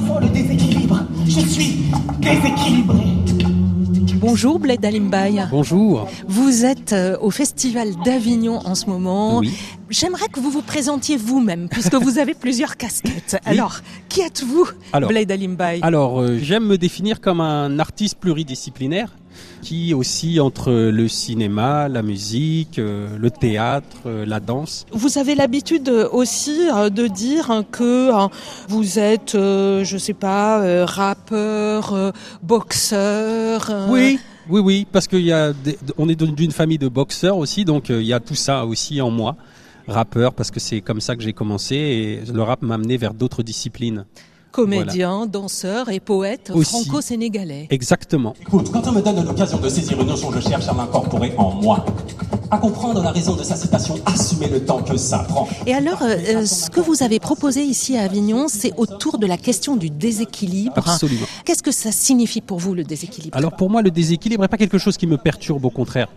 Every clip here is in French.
ressens le déséquilibre. Je suis déséquilibré. Bonjour Bled Alimbaï. Bonjour. Vous êtes euh, au Festival d'Avignon en ce moment. Oui. J'aimerais que vous vous présentiez vous-même, puisque vous avez plusieurs casquettes. Alors, qui êtes-vous, Alors- Bled Alimbaï Alors, euh, j'aime me définir comme un artiste pluridisciplinaire qui oscille entre le cinéma, la musique, euh, le théâtre, euh, la danse. Vous avez l'habitude euh, aussi de dire que vous êtes, je sais pas, rappeur, boxeur. Oui, oui, oui, parce qu'il y a, des- on est d'une famille de boxeurs aussi, donc il y a tout ça aussi en moi. Rappeur, parce que c'est comme ça que j'ai commencé et le rap m'a amené vers d'autres disciplines. Comédien, danseur et poète franco-sénégalais. Exactement. Écoute, quand on me donne l'occasion de saisir une notion, je cherche à l'incorporer en moi. À comprendre la raison de sa citation, assumer le temps que ça prend. Et alors, euh, euh, ce que vous avez proposé ici à Avignon, c'est autour de la question du déséquilibre. Absolument. Qu'est-ce que ça signifie pour vous le déséquilibre? Alors pour moi, le déséquilibre n'est pas quelque chose qui me perturbe, au contraire.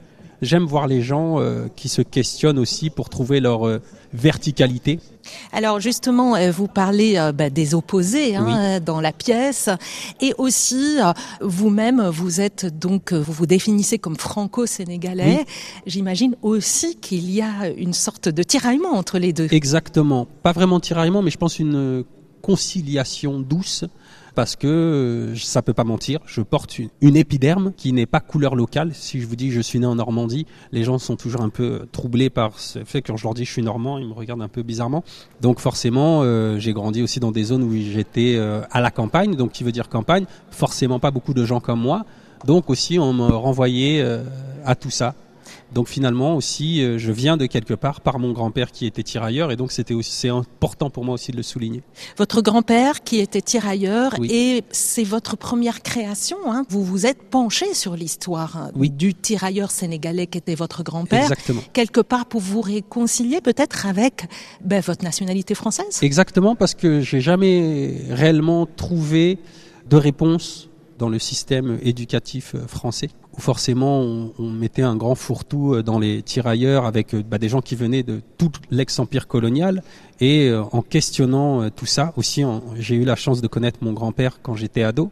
J'aime voir les gens euh, qui se questionnent aussi pour trouver leur euh, verticalité. Alors justement, euh, vous parlez euh, bah, des opposés hein, Oui. dans la pièce, et aussi vous-même, vous êtes donc, vous vous définissez comme franco-sénégalais. J'imagine aussi qu'il y a une sorte de tiraillement entre les deux. Exactement. Pas vraiment tiraillement, mais je pense une conciliation douce. Parce que euh, ça peut pas mentir, je porte une, épiderme qui n'est pas couleur locale. Si je vous dis je suis né en Normandie, les gens sont toujours un peu troublés par ce fait que quand je leur dis je suis normand, ils me regardent un peu bizarrement. Donc forcément, euh, j'ai grandi aussi dans des zones où j'étais euh, à la campagne, donc qui veut dire campagne? Forcément pas beaucoup de gens comme moi. Donc aussi on me renvoyait euh, à tout ça. Donc finalement aussi, euh, je viens de quelque part par mon grand-père qui était tirailleur et donc c'était aussi c'est important pour moi aussi de le souligner. Votre grand-père qui était tirailleur, Oui. et c'est votre première création. Hein. Vous vous êtes penché sur l'histoire Oui. du tirailleur sénégalais qui était votre grand-père. Exactement. Quelque part pour vous réconcilier peut-être avec ben, votre nationalité française? Exactement parce que j'ai jamais réellement trouvé de réponse dans le système éducatif euh, français où forcément on, mettait un grand fourre-tout euh, dans les tirailleurs avec euh, bah, des gens qui venaient de tout l'ex-empire colonial. Et en questionnant tout ça aussi j'ai eu la chance de connaître mon grand-père quand j'étais ado.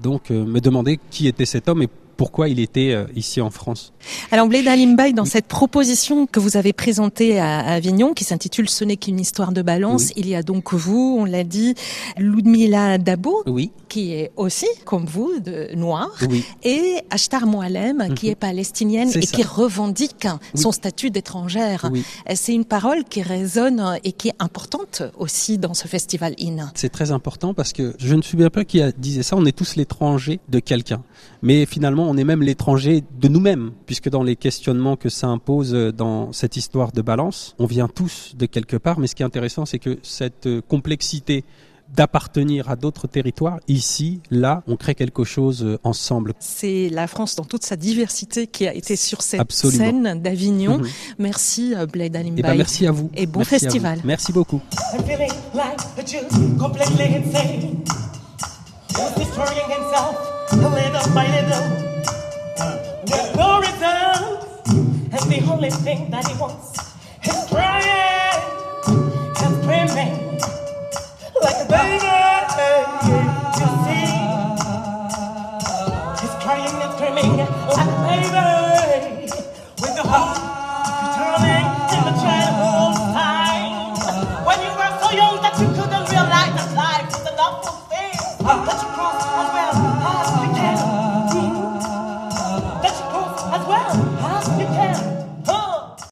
Donc me demander qui était cet homme et pourquoi il était euh, ici en France. Alors Bleda Limbay, dans cette proposition que vous avez présentée à Avignon, qui s'intitule Ce n'est qu'une histoire de balance, Oui. il y a donc vous, on l'a dit, Ludmila Dabo, Oui, qui est aussi, comme vous, de noir, oui, et Ashtar Moalem, qui est palestinienne et ça. qui revendique son statut d'étrangère. C'est une parole qui résonne et qui est importante aussi dans ce festival IN. C'est très important parce que je ne souviens pas qui a disait ça. On est tous l'étranger de quelqu'un, mais finalement on est même l'étranger de nous-mêmes, puisque dans les questionnements que ça impose euh, dans cette histoire de balance, on vient tous de quelque part. Mais ce qui est intéressant, c'est que cette euh, complexité d'appartenir à d'autres territoires, ici, là, on crée quelque chose euh, ensemble. C'est la France dans toute sa diversité qui a été sur cette Absolument. scène d'Avignon. Mhm. Merci euh, Bleda Et ben merci à vous. Et bon Merci festival. Merci beaucoup. His glory does. and the only thing that he wants is crying and screaming like a baby.